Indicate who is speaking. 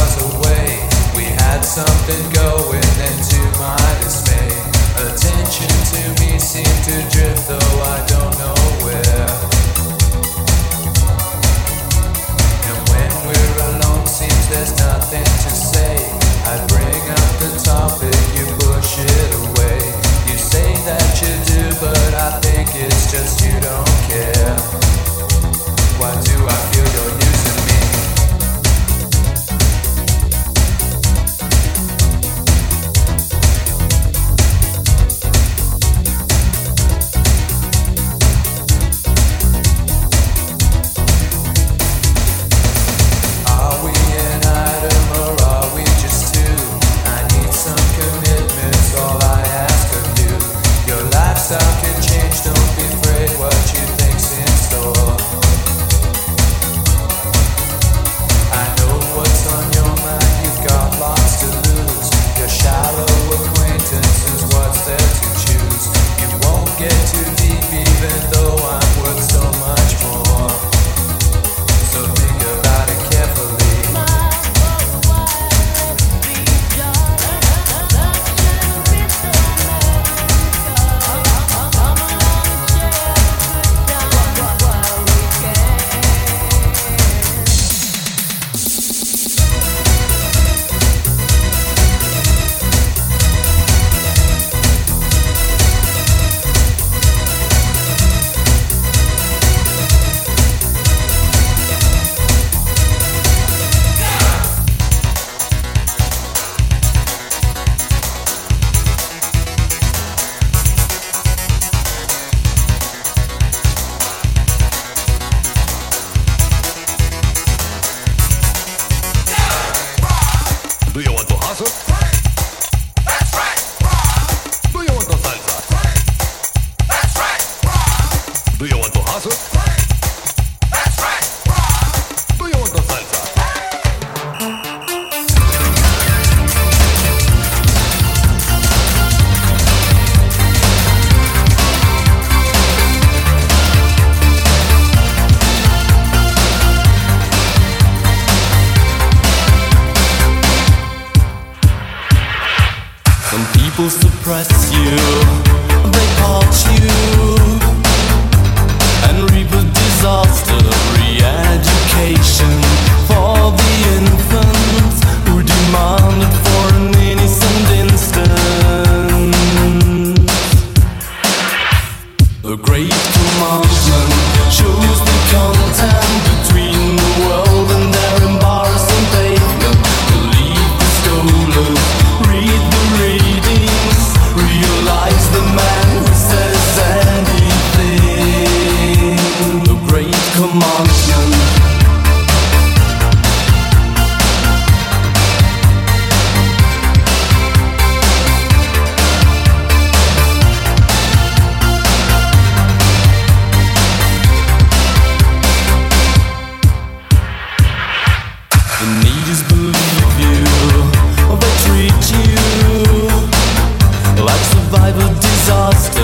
Speaker 1: was away. We had something going, and to my dismay, attention to me seemed to drift, though I don't know where. And when we're alone, seems there's nothing to say. I bring up the topic, you push it away. You say that you do, but I think it's just you don't care. Why do I feel your new?
Speaker 2: trust. Survival disaster